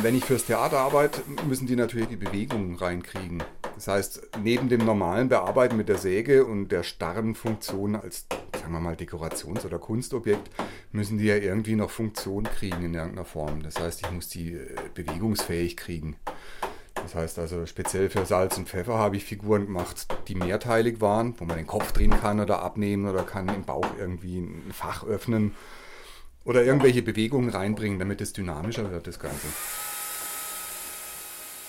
Wenn ich fürs Theater arbeite, müssen die natürlich die Bewegungen reinkriegen. Das heißt, neben dem normalen Bearbeiten mit der Säge und der starren Funktion als, sagen wir mal, Dekorations- oder Kunstobjekt, müssen die ja irgendwie noch Funktion kriegen in irgendeiner Form. Das heißt, ich muss die äh, bewegungsfähig kriegen. Das heißt also, speziell für Salz und Pfeffer habe ich Figuren gemacht, die mehrteilig waren, wo man den Kopf drehen kann oder abnehmen oder kann im Bauch irgendwie ein Fach öffnen oder irgendwelche Bewegungen reinbringen, damit es dynamischer wird, das Ganze.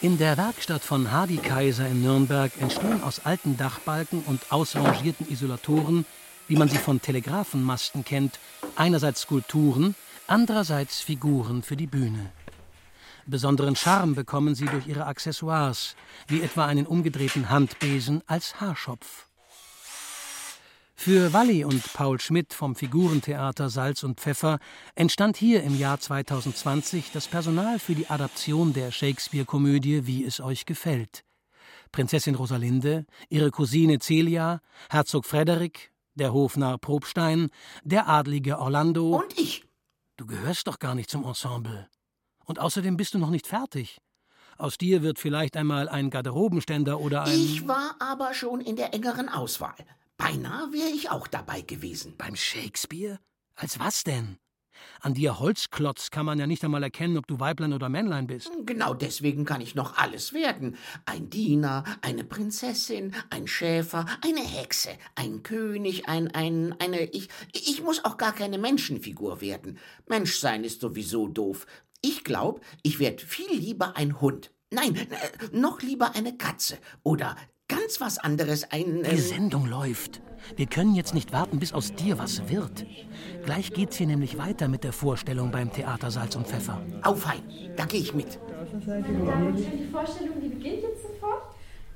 In der Werkstatt von Hardy Kaiser in Nürnberg entstehen aus alten Dachbalken und ausrangierten Isolatoren, wie man sie von Telegrafenmasten kennt, einerseits Skulpturen, andererseits Figuren für die Bühne. Besonderen Charme bekommen sie durch ihre Accessoires, wie etwa einen umgedrehten Handbesen als Haarschopf. Für Walli und Paul Schmidt vom Figurentheater Salz und Pfeffer entstand hier im Jahr 2020 das Personal für die Adaption der Shakespeare-Komödie Wie es euch gefällt. Prinzessin Rosalinde, ihre Cousine Celia, Herzog Frederik, der Hofnarr Probstein, der adlige Orlando. Und ich. Du gehörst doch gar nicht zum Ensemble. Und außerdem bist du noch nicht fertig. Aus dir wird vielleicht einmal ein Garderobenständer oder ein. Ich war aber schon in der engeren Auswahl. Beinahe wäre ich auch dabei gewesen. Beim Shakespeare? Als was denn? An dir Holzklotz kann man ja nicht einmal erkennen, ob du Weiblein oder Männlein bist. Genau deswegen kann ich noch alles werden. Ein Diener, eine Prinzessin, ein Schäfer, eine Hexe, ein König, ein, ein, eine, ich, ich muss auch gar keine Menschenfigur werden. Menschsein ist sowieso doof. Ich glaube, ich werde viel lieber ein Hund. Nein, äh, noch lieber eine Katze oder ganz was anderes, ein. Die Sendung läuft. Wir können jetzt nicht warten, bis aus dir was wird. Gleich geht's hier nämlich weiter mit der Vorstellung beim Theater Salz und Pfeffer. Auf ein, da gehe ich mit. Die Vorstellung, die beginnt jetzt sofort.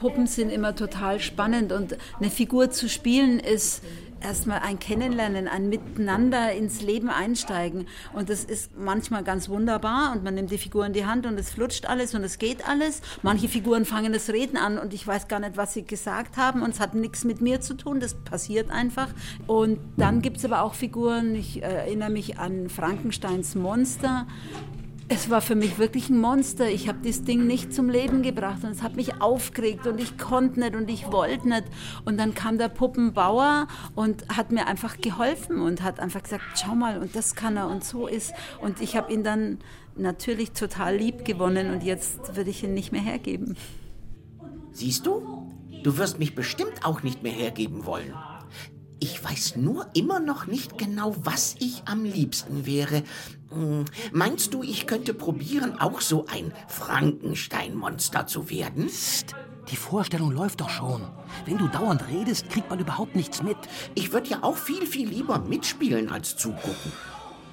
Puppen sind immer total spannend und eine Figur zu spielen ist erstmal ein Kennenlernen, ein Miteinander ins Leben einsteigen. Und das ist manchmal ganz wunderbar und man nimmt die Figur in die Hand und es flutscht alles und es geht alles. Manche Figuren fangen das Reden an und ich weiß gar nicht, was sie gesagt haben und es hat nichts mit mir zu tun, das passiert einfach. Und dann gibt es aber auch Figuren, ich erinnere mich an Frankensteins Monster, es war für mich wirklich ein Monster. Ich habe das Ding nicht zum Leben gebracht und es hat mich aufgeregt und ich konnte nicht und ich wollte nicht. Und dann kam der Puppenbauer und hat mir einfach geholfen und hat einfach gesagt, schau mal, und das kann er und so ist. Und ich habe ihn dann natürlich total lieb gewonnen und jetzt würde ich ihn nicht mehr hergeben. Siehst du? Du wirst mich bestimmt auch nicht mehr hergeben wollen. Ich weiß nur immer noch nicht genau, was ich am liebsten wäre. Hm, meinst du, ich könnte probieren, auch so ein Frankenstein-Monster zu werden? Psst, die Vorstellung läuft doch schon. Wenn du dauernd redest, kriegt man überhaupt nichts mit. Ich würde ja auch viel, viel lieber mitspielen als zugucken.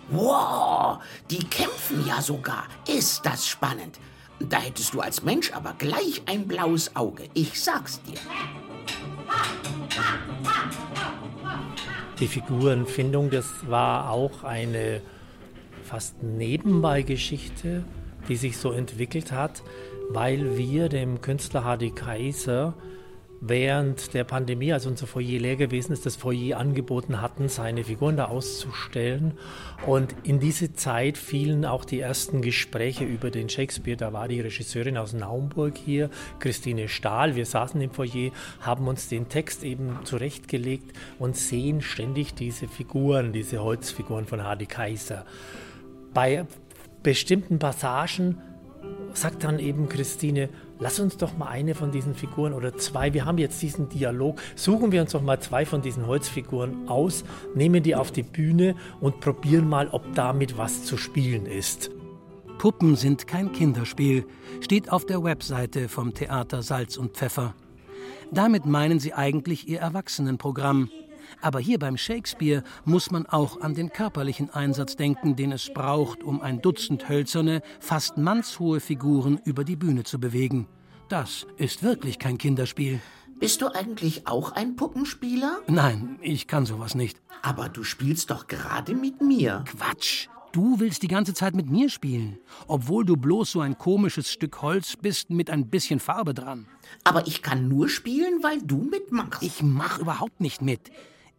Wow, die kämpfen ja sogar. Ist das spannend. Da hättest du als Mensch aber gleich ein blaues Auge. Ich sag's dir. Die Figurenfindung, das war auch eine fast Nebenbei-Geschichte, die sich so entwickelt hat, weil wir dem Künstler Hardy Kaiser während der Pandemie, als unser Foyer leer gewesen ist, das Foyer angeboten hatten, seine Figuren da auszustellen. Und in diese Zeit fielen auch die ersten Gespräche über den Shakespeare. Da war die Regisseurin aus Naumburg hier, Christine Stahl. Wir saßen im Foyer, haben uns den Text eben zurechtgelegt und sehen ständig diese Figuren, diese Holzfiguren von Hardy Kaiser. Bei bestimmten Passagen sagt dann eben Christine, lass uns doch mal eine von diesen Figuren oder zwei, wir haben jetzt diesen Dialog, suchen wir uns doch mal zwei von diesen Holzfiguren aus, nehmen die auf die Bühne und probieren mal, ob damit was zu spielen ist. Puppen sind kein Kinderspiel, steht auf der Webseite vom Theater Salz und Pfeffer. Damit meinen sie eigentlich ihr Erwachsenenprogramm. Aber hier beim Shakespeare muss man auch an den körperlichen Einsatz denken, den es braucht, um ein Dutzend hölzerne, fast mannshohe Figuren über die Bühne zu bewegen. Das ist wirklich kein Kinderspiel. Bist du eigentlich auch ein Puppenspieler? Nein, ich kann sowas nicht. Aber du spielst doch gerade mit mir. Quatsch. Du willst die ganze Zeit mit mir spielen, obwohl du bloß so ein komisches Stück Holz bist mit ein bisschen Farbe dran. Aber ich kann nur spielen, weil du mitmachst. Ich mach überhaupt nicht mit.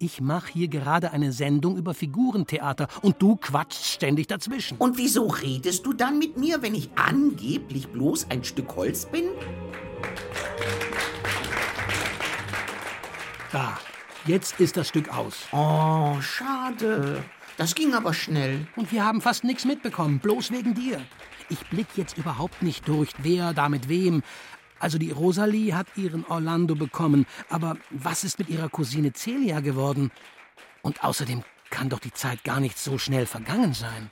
Ich mache hier gerade eine Sendung über Figurentheater und du quatschst ständig dazwischen. Und wieso redest du dann mit mir, wenn ich angeblich bloß ein Stück Holz bin? Da, jetzt ist das Stück aus. Oh, schade. Das ging aber schnell. Und wir haben fast nichts mitbekommen, bloß wegen dir. Ich blick jetzt überhaupt nicht durch, wer da mit wem. Also die Rosalie hat ihren Orlando bekommen, aber was ist mit ihrer Cousine Celia geworden? Und außerdem kann doch die Zeit gar nicht so schnell vergangen sein.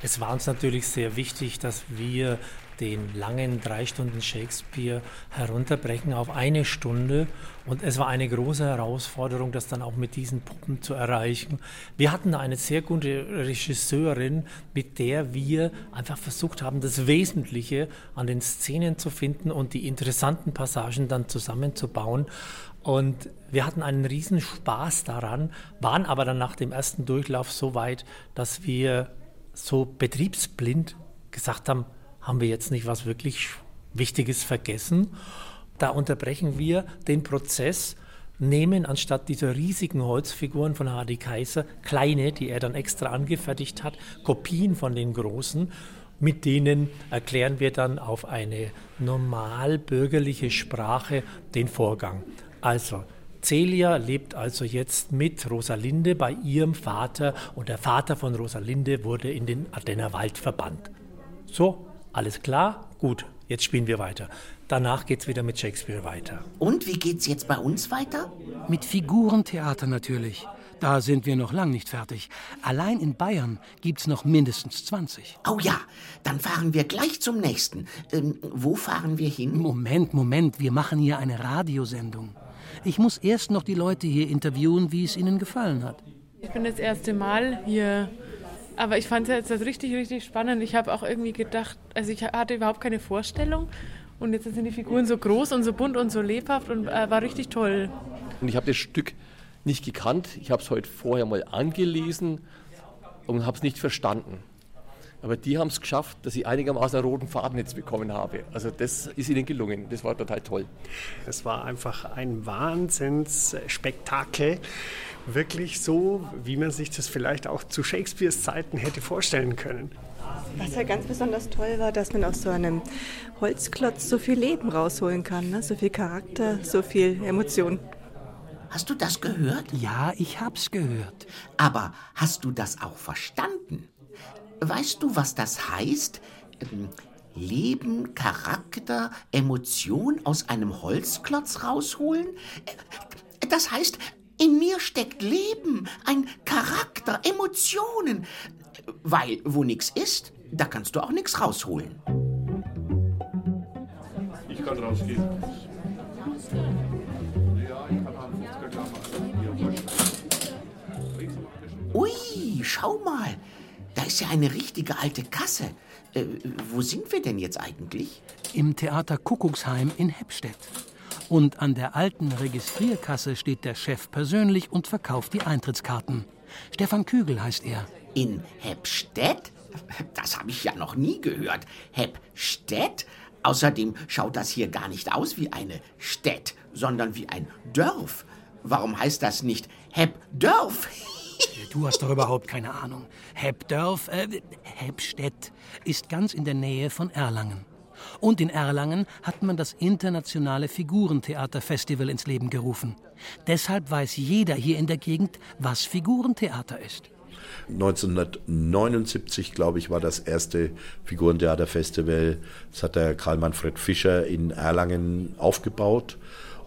Es war uns natürlich sehr wichtig, dass wir den langen drei Stunden Shakespeare herunterbrechen auf eine Stunde. Und es war eine große Herausforderung, das dann auch mit diesen Puppen zu erreichen. Wir hatten eine sehr gute Regisseurin, mit der wir einfach versucht haben, das Wesentliche an den Szenen zu finden und die interessanten Passagen dann zusammenzubauen. Und wir hatten einen riesen Spaß daran, waren aber dann nach dem ersten Durchlauf so weit, dass wir so betriebsblind gesagt haben, haben wir jetzt nicht was wirklich Wichtiges vergessen? Da unterbrechen wir den Prozess, nehmen anstatt dieser riesigen Holzfiguren von Hardy Kaiser kleine, die er dann extra angefertigt hat, Kopien von den großen. Mit denen erklären wir dann auf eine normal bürgerliche Sprache den Vorgang. Also, Celia lebt also jetzt mit Rosalinde bei ihrem Vater und der Vater von Rosalinde wurde in den Ardenner Wald verbannt. So, alles klar? Gut, jetzt spielen wir weiter. Danach geht's wieder mit Shakespeare weiter. Und wie geht's jetzt bei uns weiter? Mit Figurentheater natürlich. Da sind wir noch lang nicht fertig. Allein in Bayern gibt's noch mindestens 20. Oh ja, dann fahren wir gleich zum nächsten. Ähm, wo fahren wir hin? Moment, Moment, wir machen hier eine Radiosendung. Ich muss erst noch die Leute hier interviewen, wie es ihnen gefallen hat. Ich bin das erste Mal hier, aber ich fand es jetzt richtig, richtig spannend. Ich habe auch irgendwie gedacht, also ich hatte überhaupt keine Vorstellung und jetzt sind die Figuren so groß und so bunt und so lebhaft und äh, war richtig toll. Und ich habe das Stück nicht gekannt. Ich habe es heute vorher mal angelesen und habe es nicht verstanden. Aber die haben es geschafft, dass ich einigermaßen einen roten Faden jetzt bekommen habe. Also das ist ihnen gelungen. Das war total toll. Es war einfach ein Wahnsinnsspektakel. Wirklich so, wie man sich das vielleicht auch zu Shakespeares Zeiten hätte vorstellen können. Was ja ganz besonders toll war, dass man aus so einem Holzklotz so viel Leben rausholen kann. Ne? So viel Charakter, so viel Emotion. Hast du das gehört? Ja, ich hab's gehört. Aber hast du das auch verstanden? Weißt du, was das heißt? Ähm, Leben, Charakter, Emotion aus einem Holzklotz rausholen? Äh, das heißt, in mir steckt Leben, ein Charakter, Emotionen. Weil wo nichts ist, da kannst du auch nichts rausholen. Ich kann rausgehen. Ui, schau mal. Da ist ja eine richtige alte Kasse. Äh, wo sind wir denn jetzt eigentlich? Im Theater Kuckucksheim in Heppstedt. Und an der alten Registrierkasse steht der Chef persönlich und verkauft die Eintrittskarten. Stefan Kügel heißt er. In Heppstedt? Das habe ich ja noch nie gehört. Heppstedt? Außerdem schaut das hier gar nicht aus wie eine Stadt, sondern wie ein Dörf. Warum heißt das nicht Heppdörf? Du hast doch überhaupt keine Ahnung. Heppdörf, äh, Heppstedt ist ganz in der Nähe von Erlangen. Und in Erlangen hat man das internationale Figurentheaterfestival ins Leben gerufen. Deshalb weiß jeder hier in der Gegend, was Figurentheater ist. 1979, glaube ich, war das erste Figurentheaterfestival. Das hat der Karl Manfred Fischer in Erlangen aufgebaut.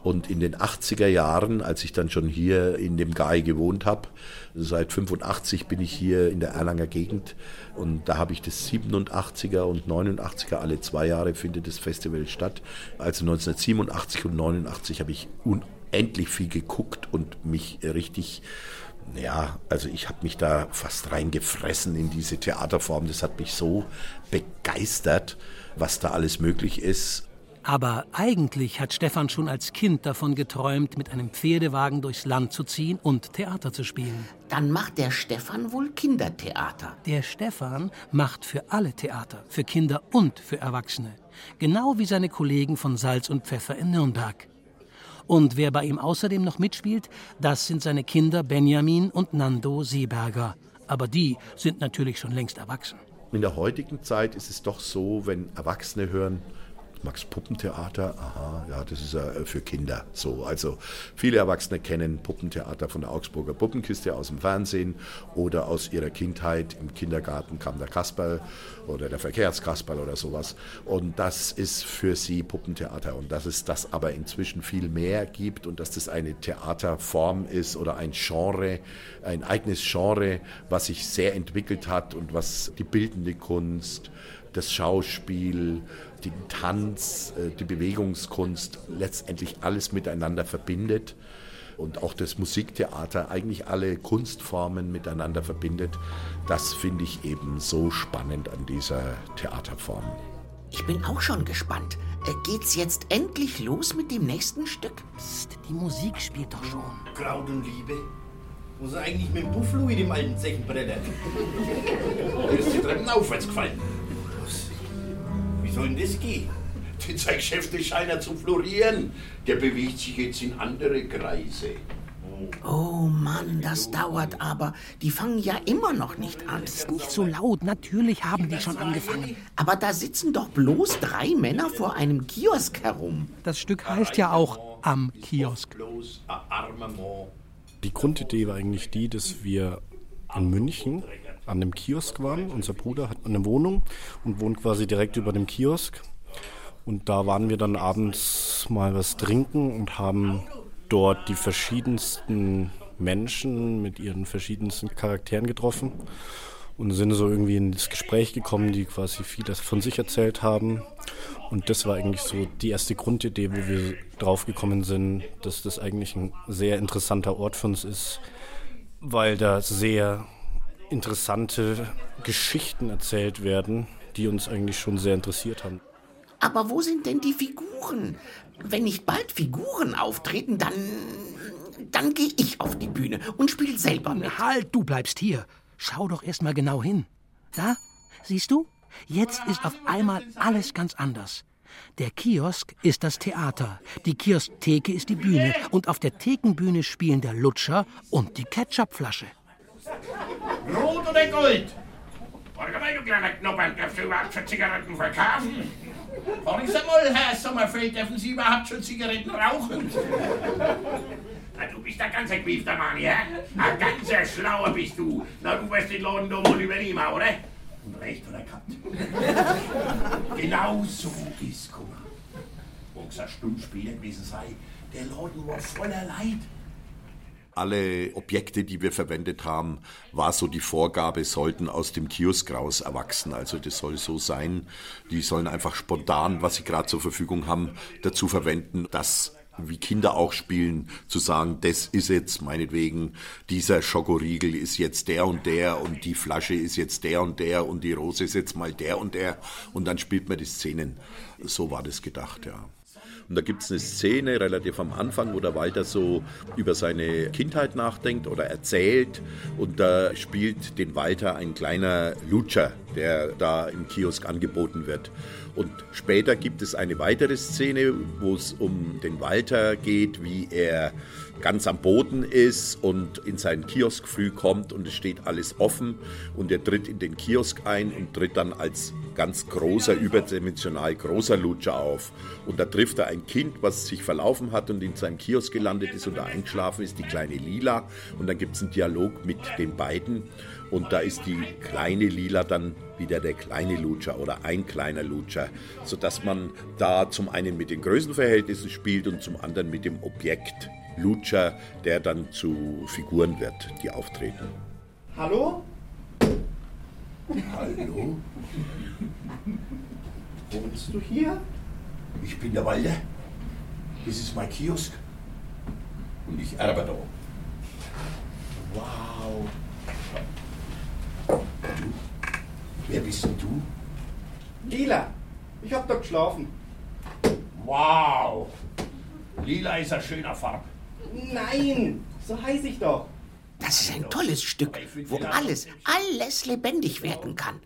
Und in den 80er Jahren, als ich dann schon hier in dem Gai gewohnt habe, seit 85 bin ich hier in der Erlanger Gegend und da habe ich das 87er und 89er, alle zwei Jahre findet das Festival statt. Also 1987 und 89 habe ich unendlich viel geguckt und mich richtig ja, also ich habe mich da fast reingefressen in diese Theaterform. Das hat mich so begeistert, was da alles möglich ist. Aber eigentlich hat Stefan schon als Kind davon geträumt, mit einem Pferdewagen durchs Land zu ziehen und Theater zu spielen. Dann macht der Stefan wohl Kindertheater. Der Stefan macht für alle Theater, für Kinder und für Erwachsene. Genau wie seine Kollegen von Salz und Pfeffer in Nürnberg. Und wer bei ihm außerdem noch mitspielt, das sind seine Kinder Benjamin und Nando Seeberger. Aber die sind natürlich schon längst erwachsen. In der heutigen Zeit ist es doch so, wenn Erwachsene hören, Max Puppentheater, aha, ja, das ist ja äh, für Kinder so. Also viele Erwachsene kennen Puppentheater von der Augsburger Puppenkiste aus dem Fernsehen oder aus ihrer Kindheit. Im Kindergarten kam der Kasperl oder der Verkehrskasperl oder sowas. Und das ist für sie Puppentheater. Und dass es das aber inzwischen viel mehr gibt und dass das eine Theaterform ist oder ein Genre, ein eigenes Genre, was sich sehr entwickelt hat und was die bildende Kunst, das Schauspiel, den Tanz, äh, die Bewegungskunst letztendlich alles miteinander verbindet und auch das Musiktheater eigentlich alle Kunstformen miteinander verbindet. Das finde ich eben so spannend an dieser Theaterform. Ich bin auch schon gespannt. Äh, geht's jetzt endlich los mit dem nächsten Stück? Psst, die Musik spielt doch schon. Kraut und Liebe. Wo ist er eigentlich mit dem Buffalo in dem alten Zechenbretter? Da ist die Treppen aufwärts gefallen. Wie soll denn das gehen? Denn sein Geschäft scheint ja zu florieren. Der bewegt sich jetzt in andere Kreise. Oh Mann, das dauert aber. Die fangen ja immer noch nicht an. Ist nicht so laut. Natürlich haben die schon angefangen. Aber da sitzen doch bloß drei Männer vor einem Kiosk herum. Das Stück heißt ja auch am Kiosk. Die Grundidee war eigentlich die, dass wir in München an dem Kiosk waren. Unser Bruder hat eine Wohnung und wohnt quasi direkt über dem Kiosk. Und da waren wir dann abends mal was trinken und haben dort die verschiedensten Menschen mit ihren verschiedensten Charakteren getroffen und sind so irgendwie ins Gespräch gekommen, die quasi vieles von sich erzählt haben. Und das war eigentlich so die erste Grundidee, wo wir drauf gekommen sind, dass das eigentlich ein sehr interessanter Ort für uns ist, weil da sehr interessante Geschichten erzählt werden, die uns eigentlich schon sehr interessiert haben. Aber wo sind denn die Figuren? Wenn nicht bald Figuren auftreten, dann. dann gehe ich auf die Bühne und spiele selber mit. Halt, du bleibst hier. Schau doch erst mal genau hin. Da, siehst du? Jetzt ist auf einmal alles ganz anders. Der Kiosk ist das Theater, die Kiosktheke ist die Bühne und auf der Thekenbühne spielen der Lutscher und die Ketchupflasche. Rot oder Gold? Warte mal, du kleiner Knoppern, darfst du überhaupt schon Zigaretten verkaufen? Fahren Sie mal, Herr Sommerfeld, dürfen Sie überhaupt schon Zigaretten rauchen? Na, du bist ein ganz gewiefter Mann, ja? Ein ganz schlauer bist du. Na, du wirst den Laden da mal übernehmen, oder? Und recht hat er gehabt. genau so ist Kummer. Wo es eine Stunde später gewesen sei, der Laden war voller Leid alle Objekte, die wir verwendet haben, war so die Vorgabe, sollten aus dem Kiosk raus erwachsen. Also das soll so sein. Die sollen einfach spontan, was sie gerade zur Verfügung haben, dazu verwenden, dass wie Kinder auch spielen, zu sagen, das ist jetzt meinetwegen, dieser Schokoriegel ist jetzt der und der und die Flasche ist jetzt der und der und die Rose ist jetzt mal der und der und dann spielt man die Szenen. So war das gedacht, ja. Und da gibt es eine Szene relativ am Anfang, wo der Walter so über seine Kindheit nachdenkt oder erzählt. Und da spielt den Walter ein kleiner Lutscher, der da im Kiosk angeboten wird. Und später gibt es eine weitere Szene, wo es um den Walter geht, wie er ganz am Boden ist und in seinen Kiosk früh kommt und es steht alles offen und er tritt in den Kiosk ein und tritt dann als ganz großer, überdimensional großer Lutscher auf. Und da trifft er ein Kind, was sich verlaufen hat und in seinem Kiosk gelandet ist und da eingeschlafen ist, die kleine Lila. Und dann gibt es einen Dialog mit den beiden und da ist die kleine Lila dann wieder der kleine Lutscher oder ein kleiner Lutscher, sodass man da zum einen mit den Größenverhältnissen spielt und zum anderen mit dem Objekt Lutscher, der dann zu Figuren wird, die auftreten. Hallo? Hallo? Wohnst du hier? Ich bin der Walder. Das ist mein Kiosk. Und ich erbe da. Wow. Du? Wer bist denn du? Lila. Ich hab da geschlafen. Wow. Lila ist ein schöner Farb. Nein, so heiß ich doch. Das ist ein tolles Stück, wo alles, alles lebendig werden kann.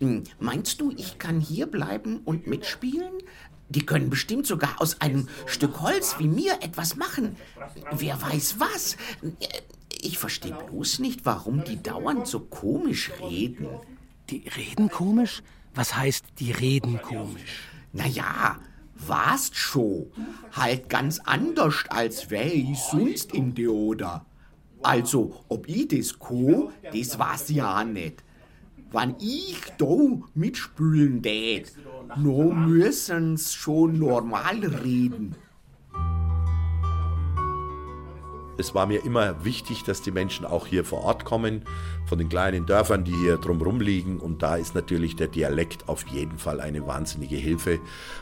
Hm, Meinst du, ich kann hier bleiben und mitspielen? Die können bestimmt sogar aus einem Stück Holz wie mir etwas machen. Wer weiß was. Ich verstehe bloß nicht, warum die dauernd so komisch reden. Die reden komisch? Was heißt, die reden komisch? Naja, warst scho. Halt ganz anders, als wär ich sonst in de Oder. Also, ob ich das ko, das war's ja nicht. Wann ich do mitspülen tät, no müssen's schon normal reden. Es war mir immer wichtig, dass die Menschen auch hier vor Ort kommen, von den kleinen Dörfern, die hier drumherum liegen. Und da ist natürlich der Dialekt auf jeden Fall eine wahnsinnige Hilfe,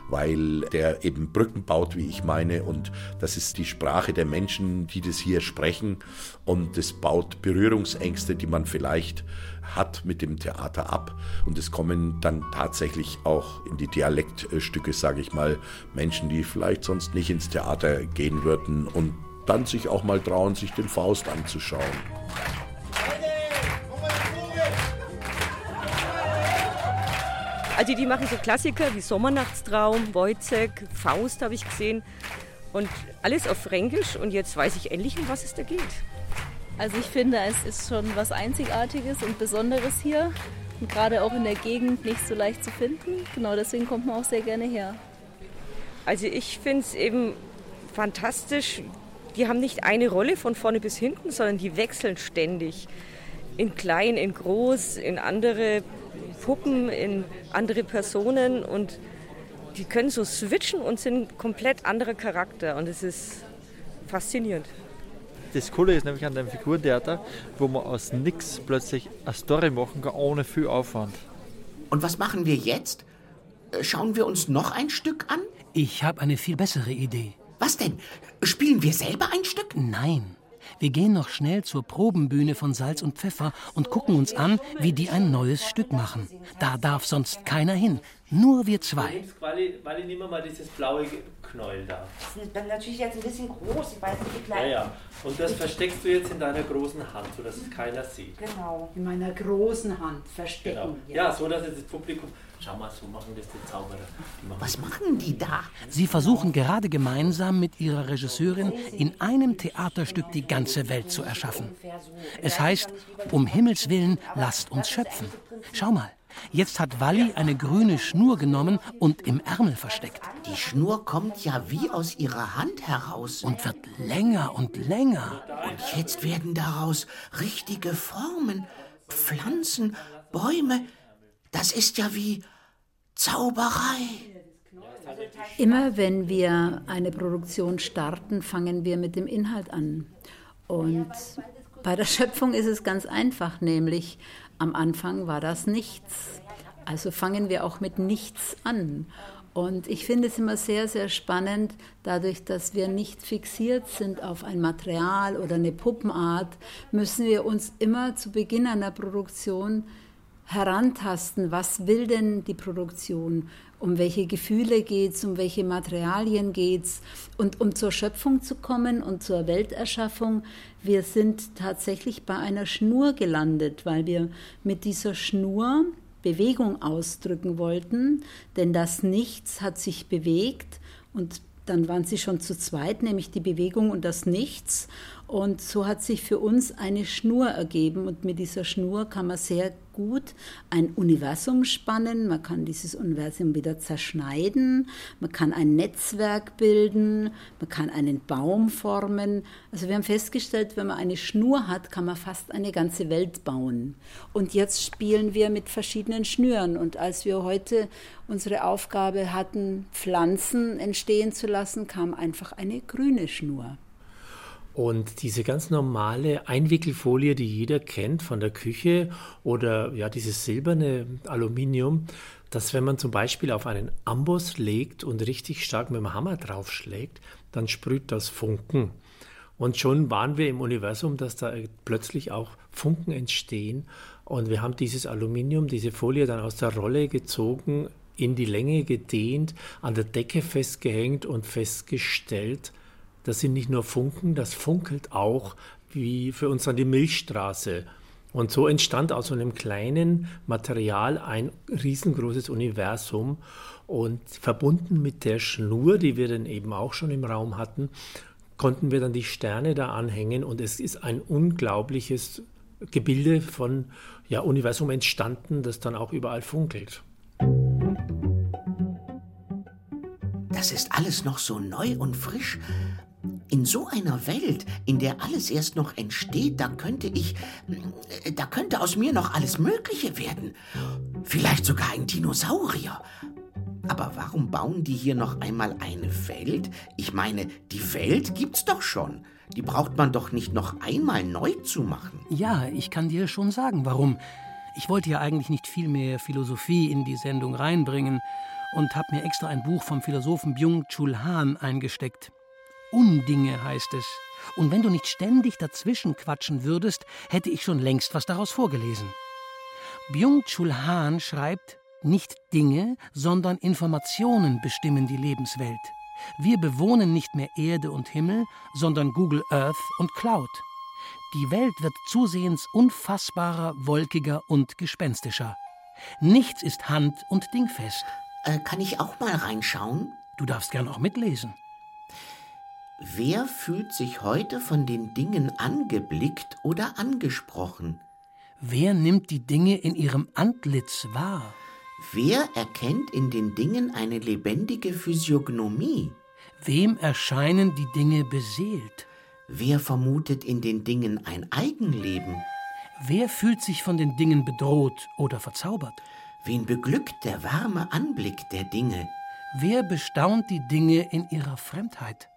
weil der eben Brücken baut, wie ich meine. Und das ist die Sprache der Menschen, die das hier sprechen. Und es baut Berührungsängste, die man vielleicht hat mit dem Theater ab. Und es kommen dann tatsächlich auch in die Dialektstücke, sage ich mal, Menschen, die vielleicht sonst nicht ins Theater gehen würden und dann sich auch mal trauen, sich den Faust anzuschauen. Also die machen so Klassiker wie Sommernachtstraum, Wojzeck, Faust habe ich gesehen und alles auf Fränkisch und jetzt weiß ich endlich, um was es da geht. Also ich finde, es ist schon was Einzigartiges und Besonderes hier und gerade auch in der Gegend nicht so leicht zu finden. Genau deswegen kommt man auch sehr gerne her. Also ich finde es eben fantastisch, die haben nicht eine Rolle von vorne bis hinten, sondern die wechseln ständig. In klein, in groß, in andere Puppen, in andere Personen und die können so switchen und sind komplett anderer Charakter und es ist faszinierend. Das Coole ist nämlich an dem Figurentheater, wo man aus nichts plötzlich eine Story machen kann, ohne viel Aufwand. Und was machen wir jetzt? Äh, schauen wir uns noch ein Stück an? Ich habe eine viel bessere Idee. Was denn? Spielen wir selber ein Stück? Nein. Wir gehen noch schnell zur Probenbühne von Salz und Pfeffer und gucken uns an, wie die ein neues Stück machen. Da darf sonst keiner hin. Nur wir zwei. Wally, Wally, nimm mal dieses blaue Knäuel da. Das ist natürlich jetzt ein bisschen groß. Ich weiß nicht, wie klein. Ja, ja. Und das versteckst du jetzt in deiner großen Hand, sodass es keiner sieht. Genau. In meiner großen Hand verstecken. Genau. Ja, so dass es das Publikum. Schau mal, so machen das die Zauberer. Die machen Was machen die da? Sie versuchen gerade gemeinsam mit ihrer Regisseurin in einem Theaterstück die ganze Welt zu erschaffen. Es heißt, um Himmels Willen, lasst uns schöpfen. Schau mal, jetzt hat Walli eine grüne Schnur genommen und im Ärmel versteckt. Die Schnur kommt ja wie aus ihrer Hand heraus. Und wird länger und länger. Und jetzt werden daraus richtige Formen, Pflanzen, Bäume. Das ist ja wie Zauberei. Immer wenn wir eine Produktion starten, fangen wir mit dem Inhalt an. Und bei der Schöpfung ist es ganz einfach, nämlich am Anfang war das nichts. Also fangen wir auch mit nichts an. Und ich finde es immer sehr, sehr spannend, dadurch, dass wir nicht fixiert sind auf ein Material oder eine Puppenart, müssen wir uns immer zu Beginn einer Produktion herantasten, was will denn die Produktion, um welche Gefühle geht es, um welche Materialien geht es. Und um zur Schöpfung zu kommen und zur Welterschaffung, wir sind tatsächlich bei einer Schnur gelandet, weil wir mit dieser Schnur Bewegung ausdrücken wollten, denn das Nichts hat sich bewegt und dann waren sie schon zu zweit, nämlich die Bewegung und das Nichts. Und so hat sich für uns eine Schnur ergeben. Und mit dieser Schnur kann man sehr gut ein Universum spannen. Man kann dieses Universum wieder zerschneiden. Man kann ein Netzwerk bilden. Man kann einen Baum formen. Also wir haben festgestellt, wenn man eine Schnur hat, kann man fast eine ganze Welt bauen. Und jetzt spielen wir mit verschiedenen Schnüren. Und als wir heute unsere Aufgabe hatten, Pflanzen entstehen zu lassen, kam einfach eine grüne Schnur. Und diese ganz normale Einwickelfolie, die jeder kennt von der Küche oder ja, dieses silberne Aluminium, dass wenn man zum Beispiel auf einen Amboss legt und richtig stark mit dem Hammer draufschlägt, dann sprüht das Funken. Und schon waren wir im Universum, dass da plötzlich auch Funken entstehen. Und wir haben dieses Aluminium, diese Folie dann aus der Rolle gezogen, in die Länge gedehnt, an der Decke festgehängt und festgestellt, das sind nicht nur Funken, das funkelt auch wie für uns an die Milchstraße. Und so entstand aus so einem kleinen Material ein riesengroßes Universum und verbunden mit der Schnur, die wir dann eben auch schon im Raum hatten, konnten wir dann die Sterne da anhängen und es ist ein unglaubliches Gebilde von ja, Universum entstanden, das dann auch überall funkelt. Das ist alles noch so neu und frisch. In so einer Welt, in der alles erst noch entsteht, da könnte ich, da könnte aus mir noch alles Mögliche werden. Vielleicht sogar ein Dinosaurier. Aber warum bauen die hier noch einmal eine Welt? Ich meine, die Welt gibt's doch schon. Die braucht man doch nicht noch einmal neu zu machen. Ja, ich kann dir schon sagen, warum. Ich wollte ja eigentlich nicht viel mehr Philosophie in die Sendung reinbringen und habe mir extra ein Buch vom Philosophen Byung-Chul Han eingesteckt. Undinge heißt es. Und wenn du nicht ständig dazwischen quatschen würdest, hätte ich schon längst was daraus vorgelesen. Byung-Chul Han schreibt, nicht Dinge, sondern Informationen bestimmen die Lebenswelt. Wir bewohnen nicht mehr Erde und Himmel, sondern Google Earth und Cloud. Die Welt wird zusehends unfassbarer, wolkiger und gespenstischer. Nichts ist hand- und dingfest. Äh, kann ich auch mal reinschauen? Du darfst gern auch mitlesen. Wer fühlt sich heute von den Dingen angeblickt oder angesprochen? Wer nimmt die Dinge in ihrem Antlitz wahr? Wer erkennt in den Dingen eine lebendige Physiognomie? Wem erscheinen die Dinge beseelt? Wer vermutet in den Dingen ein Eigenleben? Wer fühlt sich von den Dingen bedroht oder verzaubert? Wen beglückt der warme Anblick der Dinge? Wer bestaunt die Dinge in ihrer Fremdheit?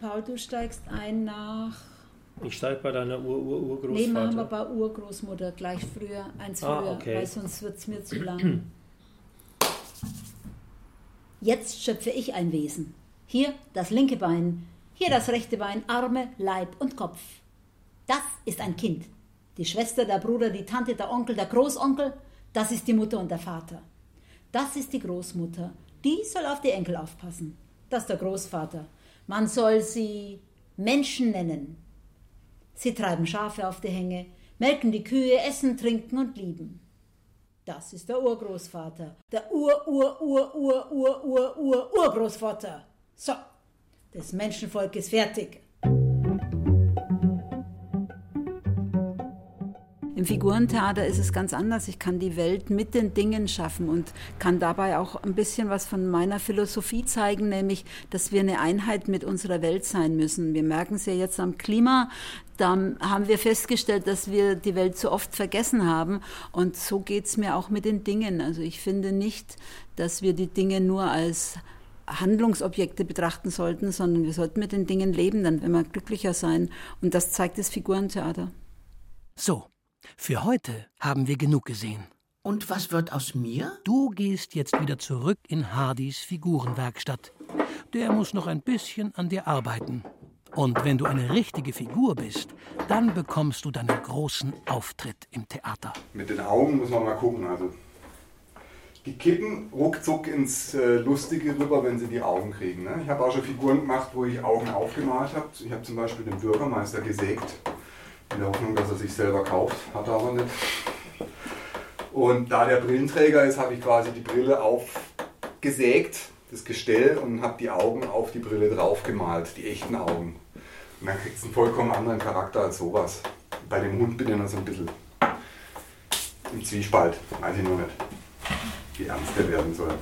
Paul, du steigst ein nach. Ich steige bei deiner Ur-Ur-Urgroßvater. Nee, machen wir bei Urgroßmutter gleich früher, eins Ah, früher, okay. weil sonst wird es mir zu lang. Jetzt schöpfe ich ein Wesen. Hier das linke Bein, hier das rechte Bein, Arme, Leib und Kopf. Das ist ein Kind. Die Schwester, der Bruder, die Tante, der Onkel, der Großonkel, das ist die Mutter und der Vater. Das ist die Großmutter. Die soll auf die Enkel aufpassen. Das ist der Großvater. Man soll sie Menschen nennen. Sie treiben Schafe auf die Hänge, melken die Kühe, essen, trinken und lieben. Das ist der Urgroßvater. Der Ur-Ur-Ur-Ur-Ur-Ur-Ur-Urgroßvater. So, das Menschenvolk ist fertig. Im Figurentheater ist es ganz anders. Ich kann die Welt mit den Dingen schaffen und kann dabei auch ein bisschen was von meiner Philosophie zeigen, nämlich, dass wir eine Einheit mit unserer Welt sein müssen. Wir merken es ja jetzt am Klima. Da haben wir festgestellt, dass wir die Welt so oft vergessen haben. Und so geht es mir auch mit den Dingen. Also ich finde nicht, dass wir die Dinge nur als Handlungsobjekte betrachten sollten, sondern wir sollten mit den Dingen leben, dann werden wir glücklicher sein. Und das zeigt das Figurentheater. So, für heute haben wir genug gesehen. Und was wird aus mir? Du gehst jetzt wieder zurück in Hardys Figurenwerkstatt. Der muss noch ein bisschen an dir arbeiten. Und wenn du eine richtige Figur bist, dann bekommst du deinen großen Auftritt im Theater. Mit den Augen muss man mal gucken. Also die kippen ruckzuck ins äh, Lustige rüber, wenn sie die Augen kriegen. Ne? Ich habe auch schon Figuren gemacht, wo ich Augen aufgemalt habe. Ich habe zum Beispiel den Bürgermeister gesägt, in der Hoffnung, dass er sich selber kauft. Hat er aber nicht. Und da der Brillenträger ist, habe ich quasi die Brille aufgesägt, das Gestell, und habe die Augen auf die Brille draufgemalt, die echten Augen. Und dann kriegt es einen vollkommen anderen Charakter als sowas. Bei dem Hund bin ich noch so ein bisschen im Zwiespalt. Weiß ich nur nicht, wie ernst der werden soll.